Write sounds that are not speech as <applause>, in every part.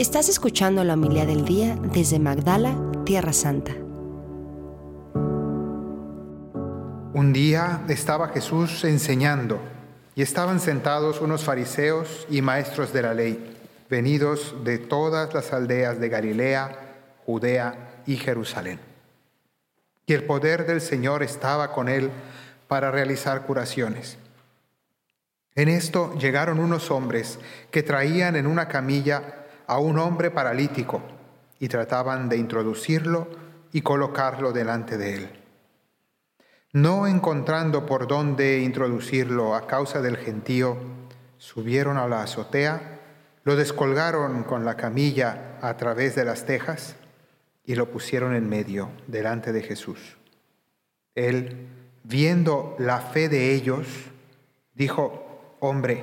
Estás escuchando la humildad del día desde Magdala, Tierra Santa. Un día estaba Jesús enseñando y estaban sentados unos fariseos y maestros de la ley, venidos de todas las aldeas de Galilea, Judea y Jerusalén. Y el poder del Señor estaba con él para realizar curaciones. En esto llegaron unos hombres que traían en una camilla a un hombre paralítico y trataban de introducirlo y colocarlo delante de él. No encontrando por dónde introducirlo a causa del gentío, subieron a la azotea, lo descolgaron con la camilla a través de las tejas y lo pusieron en medio, delante de Jesús. Él, viendo la fe de ellos, dijo, hombre,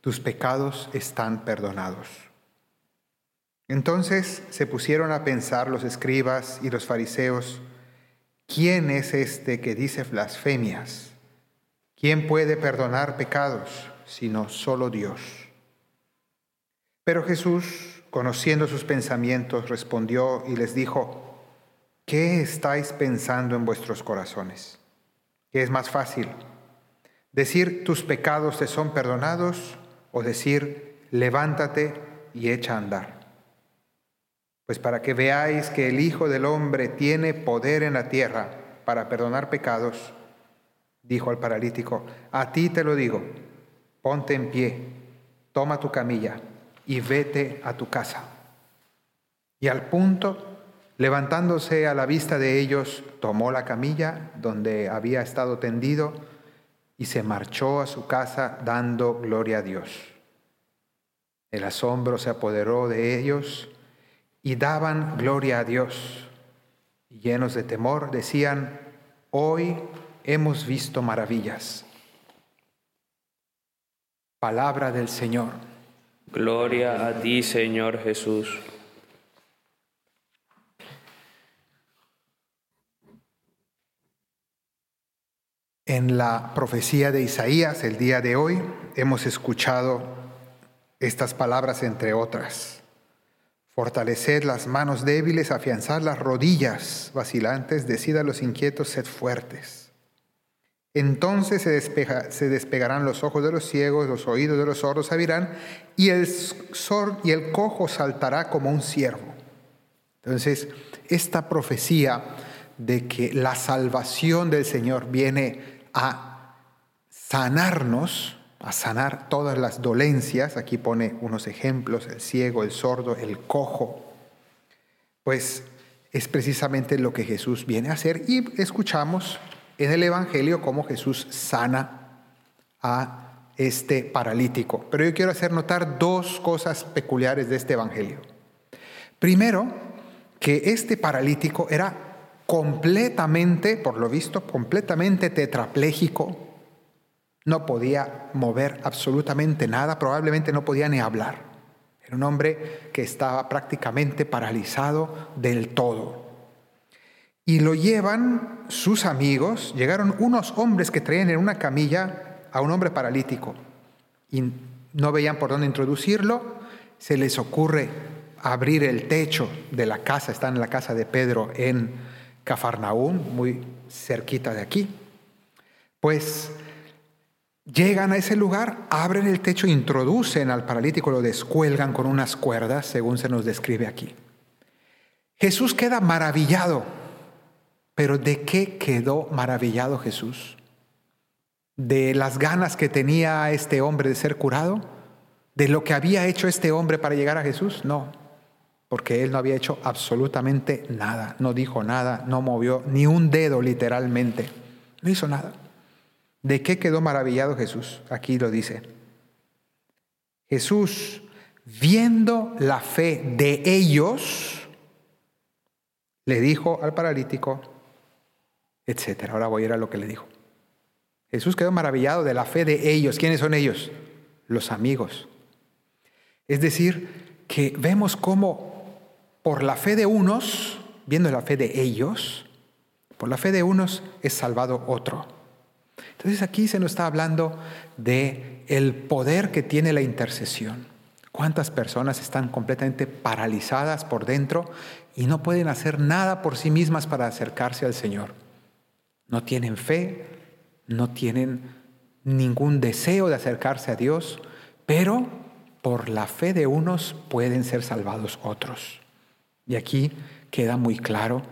tus pecados están perdonados. Entonces se pusieron a pensar los escribas y los fariseos, ¿quién es este que dice blasfemias? ¿Quién puede perdonar pecados sino solo Dios? Pero Jesús, conociendo sus pensamientos, respondió y les dijo, ¿qué estáis pensando en vuestros corazones? ¿Qué es más fácil? ¿Decir tus pecados te son perdonados o decir levántate y echa a andar? Pues para que veáis que el Hijo del Hombre tiene poder en la tierra para perdonar pecados, dijo al paralítico, a ti te lo digo, ponte en pie, toma tu camilla y vete a tu casa. Y al punto, levantándose a la vista de ellos, tomó la camilla donde había estado tendido y se marchó a su casa dando gloria a Dios. El asombro se apoderó de ellos y daban gloria a Dios. Y llenos de temor decían, hoy hemos visto maravillas. Palabra del Señor. Gloria a ti, Señor Jesús. En la profecía de Isaías, el día de hoy, hemos escuchado estas palabras entre otras. Fortaleced las manos débiles, afianzad las rodillas vacilantes, decid a los inquietos, sed fuertes. Entonces se, despegarán los ojos de los ciegos, los oídos de los sordos abrirán, y el, y el cojo saltará como un ciervo. Entonces, esta profecía de que la salvación del Señor viene a sanarnos, a sanar todas las dolencias. Aquí pone unos ejemplos, el ciego, el sordo, el cojo. Pues es precisamente lo que Jesús viene a hacer y escuchamos en el Evangelio cómo Jesús sana a este paralítico. Pero yo quiero hacer notar dos cosas peculiares de este Evangelio. Primero, que este paralítico era completamente, por lo visto, completamente tetrapléjico, no podía mover absolutamente nada, probablemente no podía ni hablar. Era un hombre que estaba prácticamente paralizado del todo. Y lo llevan sus amigos, llegaron unos hombres que traían en una camilla a un hombre paralítico y no veían por dónde introducirlo, se les ocurre abrir el techo de la casa, está en la casa de Pedro en Cafarnaún, muy cerquita de aquí. Pues Llegan a ese lugar, abren el techo, introducen al paralítico, lo descuelgan con unas cuerdas, según se nos describe aquí. Jesús queda maravillado, pero ¿de qué quedó maravillado Jesús? ¿De las ganas que tenía este hombre de ser curado? ¿De lo que había hecho este hombre para llegar a Jesús? No, porque él no había hecho absolutamente nada, no dijo nada, no movió ni un dedo literalmente, no hizo nada. ¿De qué quedó maravillado Jesús? Aquí lo dice. Jesús, viendo la fe de ellos, le dijo al paralítico, etcétera. Ahora voy a ir a lo que le dijo. Jesús quedó maravillado de la fe de ellos. ¿Quiénes son ellos? Los amigos. Es decir, que vemos cómo por la fe de unos, viendo la fe de ellos, por la fe de unos es salvado otro. Entonces aquí se nos está hablando de el poder que tiene la intercesión. ¿Cuántas personas están completamente paralizadas por dentro y no pueden hacer nada por sí mismas para acercarse al Señor? No tienen fe, no tienen ningún deseo de acercarse a Dios, pero por la fe de unos pueden ser salvados otros. Y aquí queda muy claro.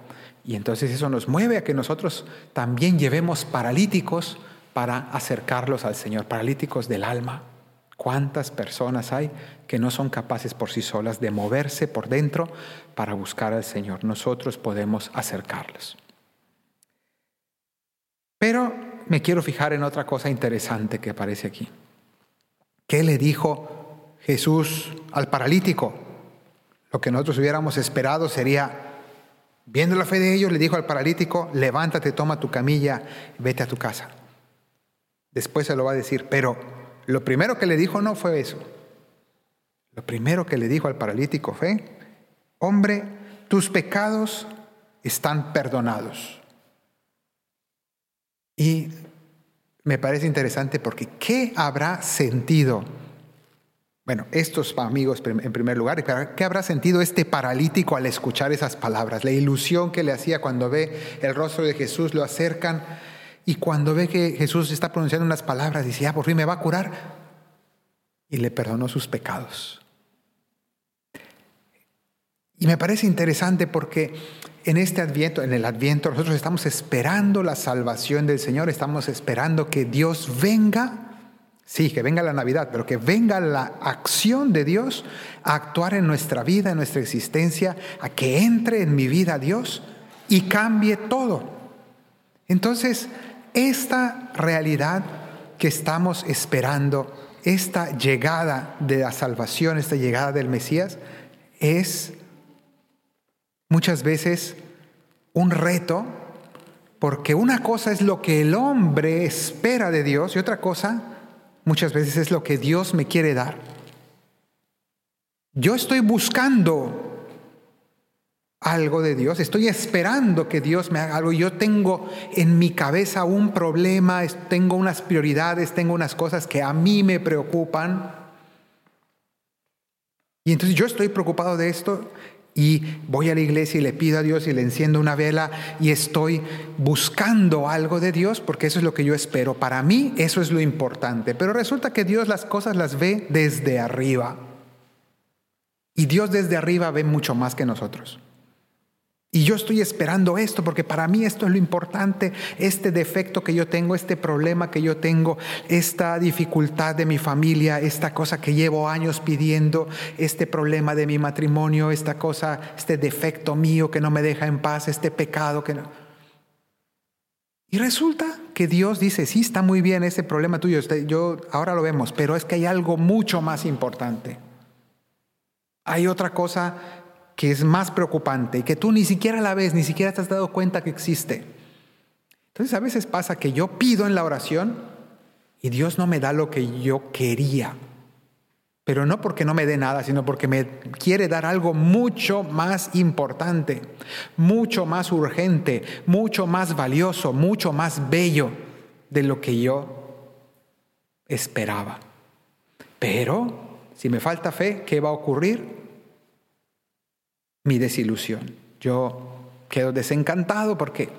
Y entonces eso nos mueve a que nosotros también llevemos paralíticos para acercarlos al Señor, paralíticos del alma. ¿Cuántas personas hay que no son capaces por sí solas de moverse por dentro para buscar al Señor? Nosotros podemos acercarlos. Pero me quiero fijar en otra cosa interesante que aparece aquí. ¿Qué le dijo Jesús al paralítico? Lo que nosotros hubiéramos esperado sería, viendo la fe de ellos, le dijo al paralítico, levántate, toma tu camilla, vete a tu casa. Después se lo va a decir, pero lo primero que le dijo no fue eso. Lo primero que le dijo al paralítico fue, hombre, tus pecados están perdonados. Y me parece interesante porque ¿qué habrá sentido? Bueno, estos amigos en primer lugar, ¿qué habrá sentido este paralítico al escuchar esas palabras? La ilusión que le hacía cuando ve el rostro de Jesús, lo acercan y cuando ve que Jesús está pronunciando unas palabras, dice, ya por fin me va a curar. Y le perdonó sus pecados. Y me parece interesante porque en este adviento, en el adviento, nosotros estamos esperando la salvación del Señor, estamos esperando que Dios venga, sí, que venga la Navidad, pero que venga la acción de Dios a actuar en nuestra vida, en nuestra existencia, a que entre en mi vida Dios y cambie todo. Entonces, esta realidad que estamos esperando, esta llegada de la salvación, esta llegada del Mesías, es muchas veces un reto, porque una cosa es lo que el hombre espera de Dios y otra cosa muchas veces es lo que Dios me quiere dar. Yo estoy buscando algo de Dios, estoy esperando que Dios me haga algo. Yo tengo en mi cabeza un problema, tengo unas prioridades, tengo unas cosas que a mí me preocupan. Y entonces yo estoy preocupado de esto y voy a la iglesia y le pido a Dios y le enciendo una vela y estoy buscando algo de Dios porque eso es lo que yo espero. Para mí eso es lo importante. Pero resulta que Dios las cosas las ve desde arriba. Y Dios desde arriba ve mucho más que nosotros. Y yo estoy esperando esto porque para mí esto es lo importante, este defecto que yo tengo, este problema que yo tengo, esta dificultad de mi familia, esta cosa que llevo años pidiendo, este problema de mi matrimonio, esta cosa, este defecto mío que no me deja en paz, este pecado que no. Y resulta que Dios dice, sí, está muy bien ese problema tuyo, yo ahora lo vemos, pero es que hay algo mucho más importante. Hay otra cosa que es más preocupante y que tú ni siquiera la ves, ni siquiera te has dado cuenta que existe. Entonces a veces pasa que yo pido en la oración y Dios no me da lo que yo quería. Pero no porque no me dé nada, sino porque me quiere dar algo mucho más importante, mucho más urgente, mucho más valioso, mucho más bello de lo que yo esperaba. Pero si me falta fe, ¿qué va a ocurrir? Mi desilusión. Yo quedo desencantado porque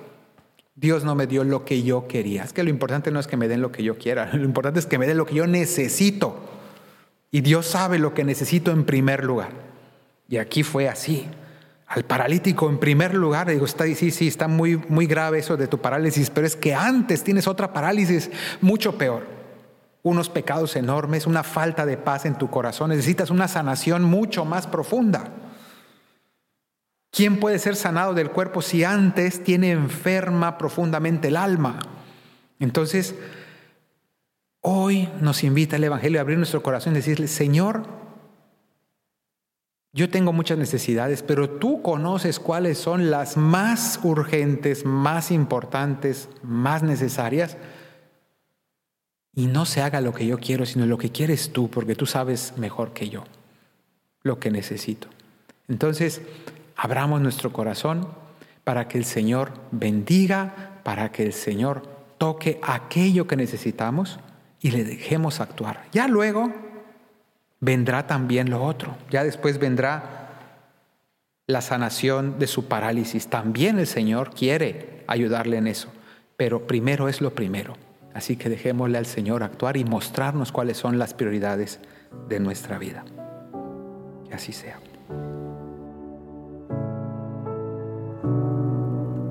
Dios no me dio lo que yo quería. Es que lo importante no es que me den lo que yo quiera, <laughs> lo importante es que me den lo que yo necesito. Y Dios sabe lo que necesito en primer lugar. Y aquí fue así. Al paralítico en primer lugar, digo, está, sí, sí, está muy, muy grave eso de tu parálisis, pero es que antes tienes otra parálisis mucho peor. Unos pecados enormes, una falta de paz en tu corazón, necesitas una sanación mucho más profunda. ¿Quién puede ser sanado del cuerpo si antes tiene enferma profundamente el alma? Entonces, hoy nos invita el Evangelio a abrir nuestro corazón y decirle, Señor, yo tengo muchas necesidades, pero tú conoces cuáles son las más urgentes, más importantes, más necesarias. Y no se haga lo que yo quiero, sino lo que quieres tú, porque tú sabes mejor que yo lo que necesito. Entonces, abramos nuestro corazón para que el Señor bendiga, para que el Señor toque aquello que necesitamos y le dejemos actuar. Ya luego, vendrá también lo otro. Ya después vendrá la sanación de su parálisis. También el Señor quiere ayudarle en eso, pero primero es lo primero. Así que dejémosle al Señor actuar y mostrarnos cuáles son las prioridades de nuestra vida. Que así sea.